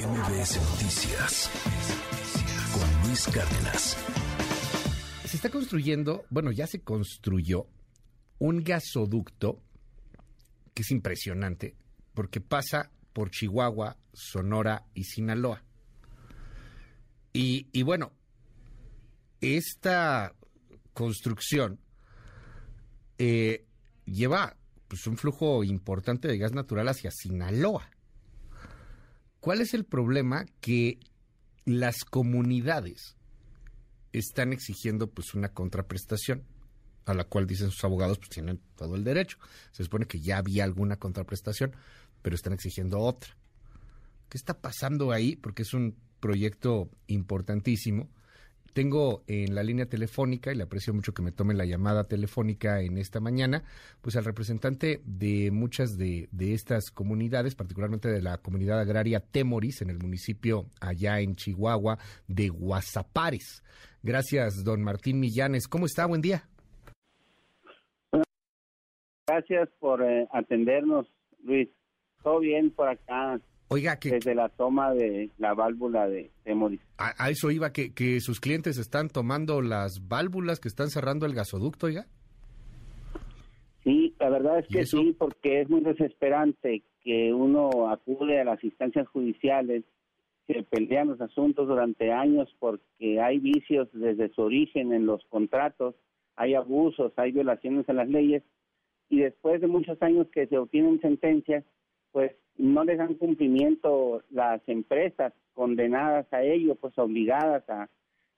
MBS Noticias con Luis Cárdenas. Se está construyendo, bueno, ya se construyó un gasoducto que es impresionante porque pasa por Chihuahua, Sonora y Sinaloa. Y, bueno, esta construcción eh, lleva pues, un flujo importante de gas natural hacia Sinaloa. ¿Cuál es el problema? Que las comunidades están exigiendo pues una contraprestación a la cual dicen sus abogados pues tienen todo el derecho. Se supone que ya había alguna contraprestación, pero están exigiendo otra. ¿Qué está pasando ahí? Porque es un proyecto importantísimo tengo en la línea telefónica, y le aprecio mucho que me tome la llamada telefónica en esta mañana, pues al representante de muchas de, estas comunidades, particularmente de la comunidad agraria Temoris, en el municipio allá en Chihuahua, de Guasapares. Gracias, don Martín Millanes. ¿Cómo está? Buen día. Gracias por eh, atendernos, Luis. Todo bien por acá. Oiga, que... Desde la toma de la válvula de Temoris. A, eso iba, que, que sus clientes están tomando las válvulas que están cerrando el gasoducto, oiga. Sí, la verdad es que sí, porque es muy desesperante que uno acude a las instancias judiciales, que pelean los asuntos durante años porque hay vicios desde su origen en los contratos, hay abusos, hay violaciones a las leyes, y después de muchos años que se obtienen sentencias, pues no les dan cumplimiento las empresas condenadas a ello, pues obligadas a,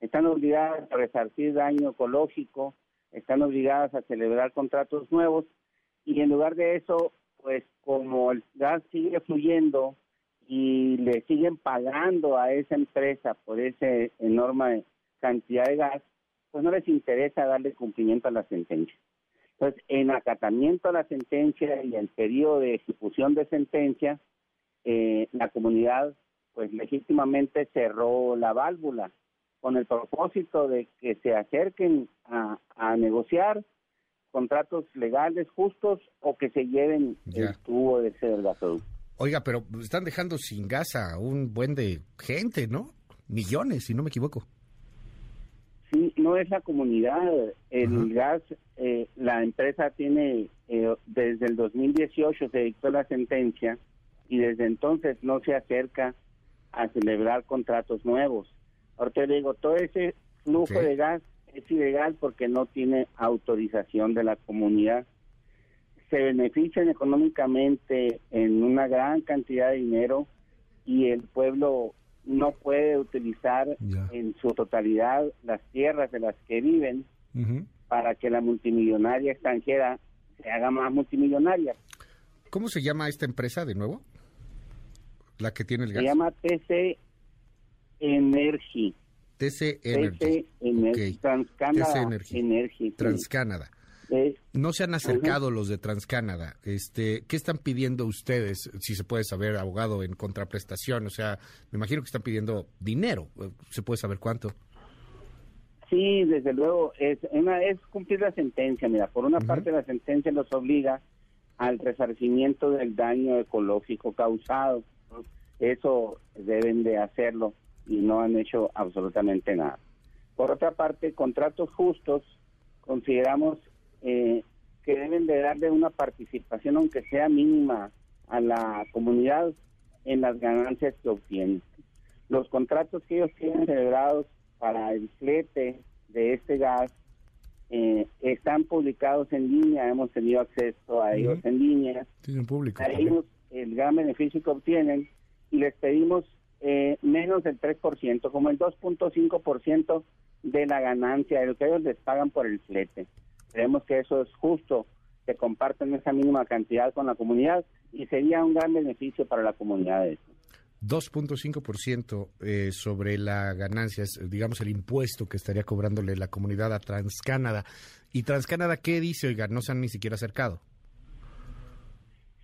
están obligadas a resarcir daño ecológico, están obligadas a celebrar contratos nuevos y en lugar de eso, pues como el gas sigue fluyendo y le siguen pagando a esa empresa por esa enorme cantidad de gas, pues no les interesa darle cumplimiento a la sentencia. Entonces, en acatamiento a la sentencia y el periodo de ejecución de sentencia, eh, la comunidad pues legítimamente cerró la válvula con el propósito de que se acerquen a, negociar contratos legales justos o que se lleven el tubo de ese del gasoducto. Oiga, pero están dejando sin gas a un buen de gente, ¿no? Millones, si no me equivoco. Sí, no es la comunidad. El gas, eh, la empresa tiene, eh, desde el 2018 se dictó la sentencia y desde entonces no se acerca a celebrar contratos nuevos. Ahorita digo, todo ese flujo de gas es ilegal porque no tiene autorización de la comunidad. Se benefician económicamente en una gran cantidad de dinero y el pueblo no puede utilizar en su totalidad las tierras de las que viven para que la multimillonaria extranjera se haga más multimillonaria. ¿Cómo se llama esta empresa de nuevo? La que tiene el gas. Se llama TC Energy. TC Energy. TC Transcanada Energy. Transcanada. No se han acercado los de Transcanada. Este, ¿Qué están pidiendo ustedes, si se puede saber, abogado, en contraprestación? O sea, me imagino que están pidiendo dinero. ¿Se puede saber cuánto? Sí, desde luego. Es, una, es cumplir la sentencia. Mira, por una parte la sentencia los obliga al resarcimiento del daño ecológico causado. Eso deben de hacerlo y no han hecho absolutamente nada. Por otra parte, contratos justos consideramos eh, que deben de darle una participación, aunque sea mínima, a la comunidad en las ganancias que obtienen. Los contratos que ellos tienen celebrados para el flete de este gas eh, están publicados en línea, hemos tenido acceso a ellos en línea. Tienen público. Ellos el gran beneficio que obtienen y les pedimos eh, menos del 3%, como el 2.5% de la ganancia de lo que ellos les pagan por el flete. Creemos que eso es justo, que comparten esa mínima cantidad con la comunidad y sería un gran beneficio para la comunidad eso. 2.5% eh, sobre la ganancia, digamos, el impuesto que estaría cobrándole la comunidad a Transcanada. ¿Y Transcanada qué dice? Oiga, no se han ni siquiera acercado.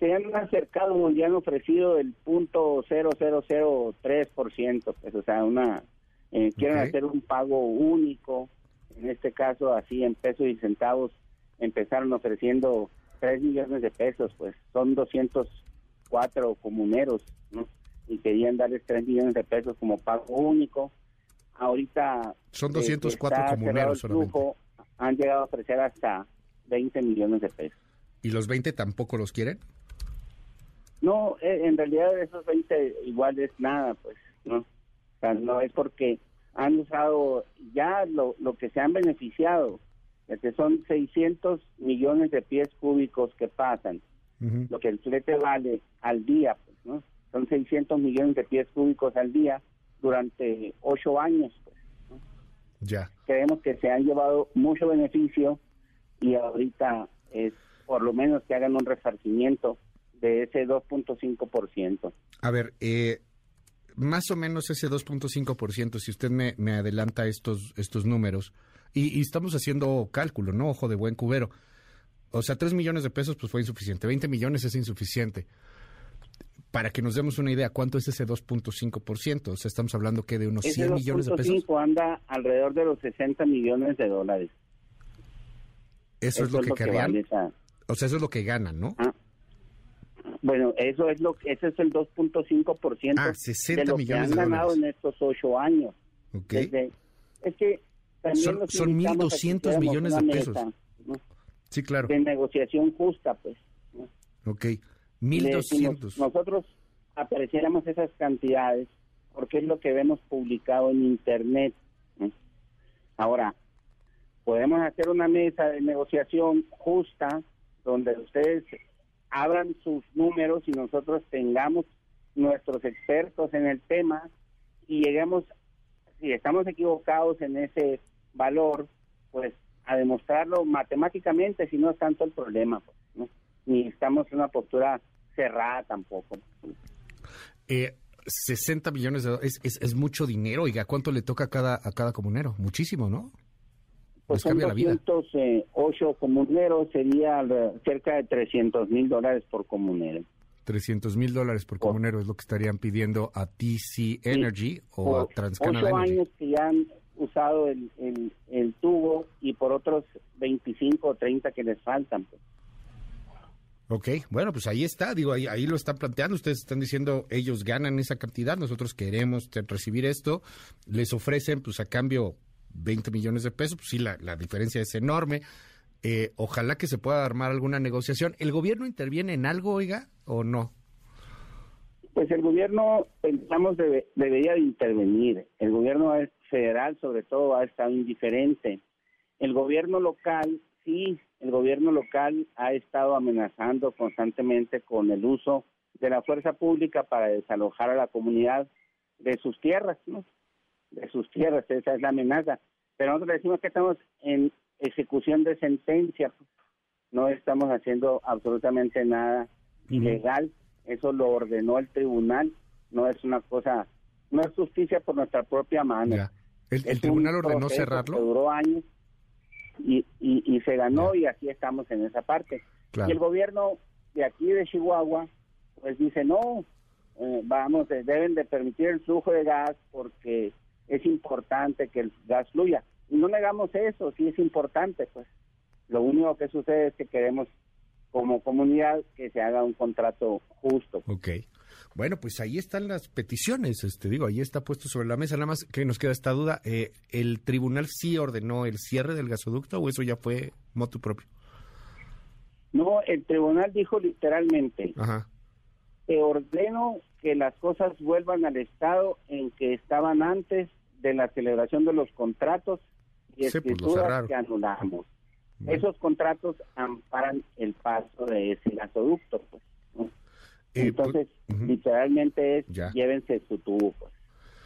Se han acercado y han ofrecido el punto 0003%, pues, o sea, una eh, quieren hacer un pago único en este caso así en pesos y centavos empezaron ofreciendo 3 millones de pesos, pues son 204 comuneros, ¿no? y querían darles 3 millones de pesos como pago único. Ahorita... Son 204 eh, comuneros solamente. han llegado a ofrecer hasta 20 millones de pesos. ¿Y los 20 tampoco los quieren? No, eh, en realidad esos 20 igual es nada, pues, ¿no? O sea, no es porque han usado ya lo, lo que se han beneficiado, que son 600 millones de pies cúbicos que pasan, lo que el flete vale al día, pues, ¿no? Son 600 millones de pies cúbicos al día durante ocho años, pues. Ya. Creemos que se han llevado mucho beneficio y ahorita es por lo menos que hagan un resarcimiento de ese 2.5%. A ver, eh, más o menos ese 2.5%, si usted me, me, adelanta estos, estos números, y, estamos haciendo cálculo, ¿no? Ojo de buen cubero. O sea, 3 millones de pesos pues fue insuficiente, 20 millones es insuficiente. Para que nos demos una idea, ¿cuánto es ese 2.5%? O sea, estamos hablando que de unos 100 millones de pesos. anda alrededor de los 60 millones de dólares. Eso, es lo que querrían. O sea, eso es lo que ganan, ¿no? Ah. Bueno, eso es lo ese es el 2.5% ah, 60 de lo que han ganado en estos ocho años. Okay. es que son, son 1.200 millones de pesos. Sí, claro. De negociación justa, pues. ¿no? Ok, 1.200. Nosotros apreciáramos esas cantidades porque es lo que vemos publicado en Internet. Ahora, podemos hacer una mesa de negociación justa donde ustedes abran sus números y nosotros tengamos nuestros expertos en el tema y lleguemos, si estamos equivocados en ese valor, pues a demostrarlo matemáticamente, si no es tanto el problema, pues, ni estamos en una postura cerrada tampoco. Eh, 60 millones de dólares es, es, mucho dinero, oiga, ¿cuánto le toca a cada, a cada comunero? Muchísimo, ¿no? Pues son 208 comuneros, sería cerca de 300 mil dólares por comunero. 300 mil dólares por comunero es lo que estarían pidiendo a TC Energy o a TransCanada Ocho años que ya han usado el, el, tubo y por otros 25 o 30 que les faltan. Pues. Ok, bueno, pues ahí está, digo, ahí, ahí lo están planteando, ustedes están diciendo, ellos ganan esa cantidad, nosotros queremos recibir esto, les ofrecen pues a cambio 20 millones de pesos, pues sí, la, la diferencia es enorme. Eh, ojalá que se pueda armar alguna negociación. ¿El gobierno interviene en algo, oiga, o no? Pues el gobierno, pensamos, debería de intervenir. El gobierno federal, sobre todo, ha estado indiferente. El gobierno local, sí, el gobierno local ha estado amenazando constantemente con el uso de la fuerza pública para desalojar a la comunidad de sus tierras, ¿no? De sus tierras, esa es la amenaza. Pero nosotros decimos que estamos en ejecución de sentencia, no estamos haciendo absolutamente nada ilegal, eso lo ordenó el tribunal, no es una cosa, no es justicia por nuestra propia mano. ¿El, tribunal ordenó cerrarlo? duró años y, y, se ganó y aquí estamos en esa parte. Y el gobierno de aquí de Chihuahua, pues dice, no, eh, vamos, deben de permitir el flujo de gas porque es importante que el gas fluya. Y no negamos eso, sí es importante, pues. Lo único que sucede es que queremos como comunidad que se haga un contrato justo. Ok. Bueno, pues ahí están las peticiones, este digo, ahí está puesto sobre la mesa. Nada más que nos queda esta duda, eh, ¿el tribunal sí ordenó el cierre del gasoducto o eso ya fue motu propio? No, el tribunal dijo literalmente, Ajá. Te ordeno que las cosas vuelvan al estado en que estaban antes de la celebración de los contratos y pues, escrituras que anulamos. Esos contratos amparan el paso de ese gasoducto. Pues, eh, pues, Entonces, literalmente es llévense su tubo.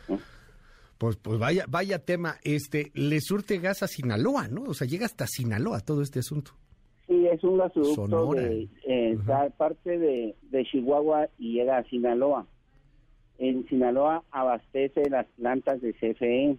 Pues, pues, pues vaya, vaya tema. Este, le surte gas a Sinaloa, ¿no? O sea, llega hasta Sinaloa todo este asunto. Sí, es un gasoducto de eh, parte de, de Chihuahua y llega a Sinaloa. En Sinaloa abastece las plantas de CFE.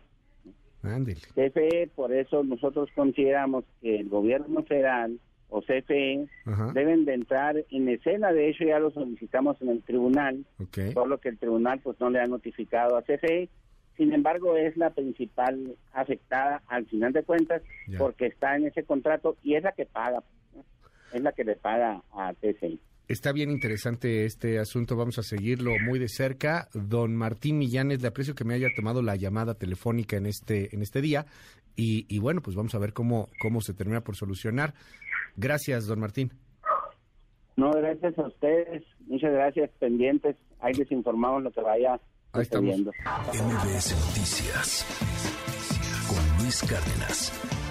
CFE, por eso nosotros consideramos que el gobierno federal o CFE deben de entrar en escena, de hecho ya lo solicitamos en el tribunal, solo que el tribunal pues no le ha notificado a CFE, sin embargo es la principal afectada al final de cuentas porque está en ese contrato y es la que paga es la que le paga a TCI. Está bien interesante este asunto, vamos a seguirlo muy de cerca. Don Martín Millanes, le aprecio que me haya tomado la llamada telefónica en este, en este día y, y bueno, pues vamos a ver cómo, cómo se termina por solucionar. Gracias, don Martín. No, gracias a ustedes, muchas gracias, pendientes, ahí les informamos lo que vaya Ahí estamos. MBS Noticias con Luis Cárdenas.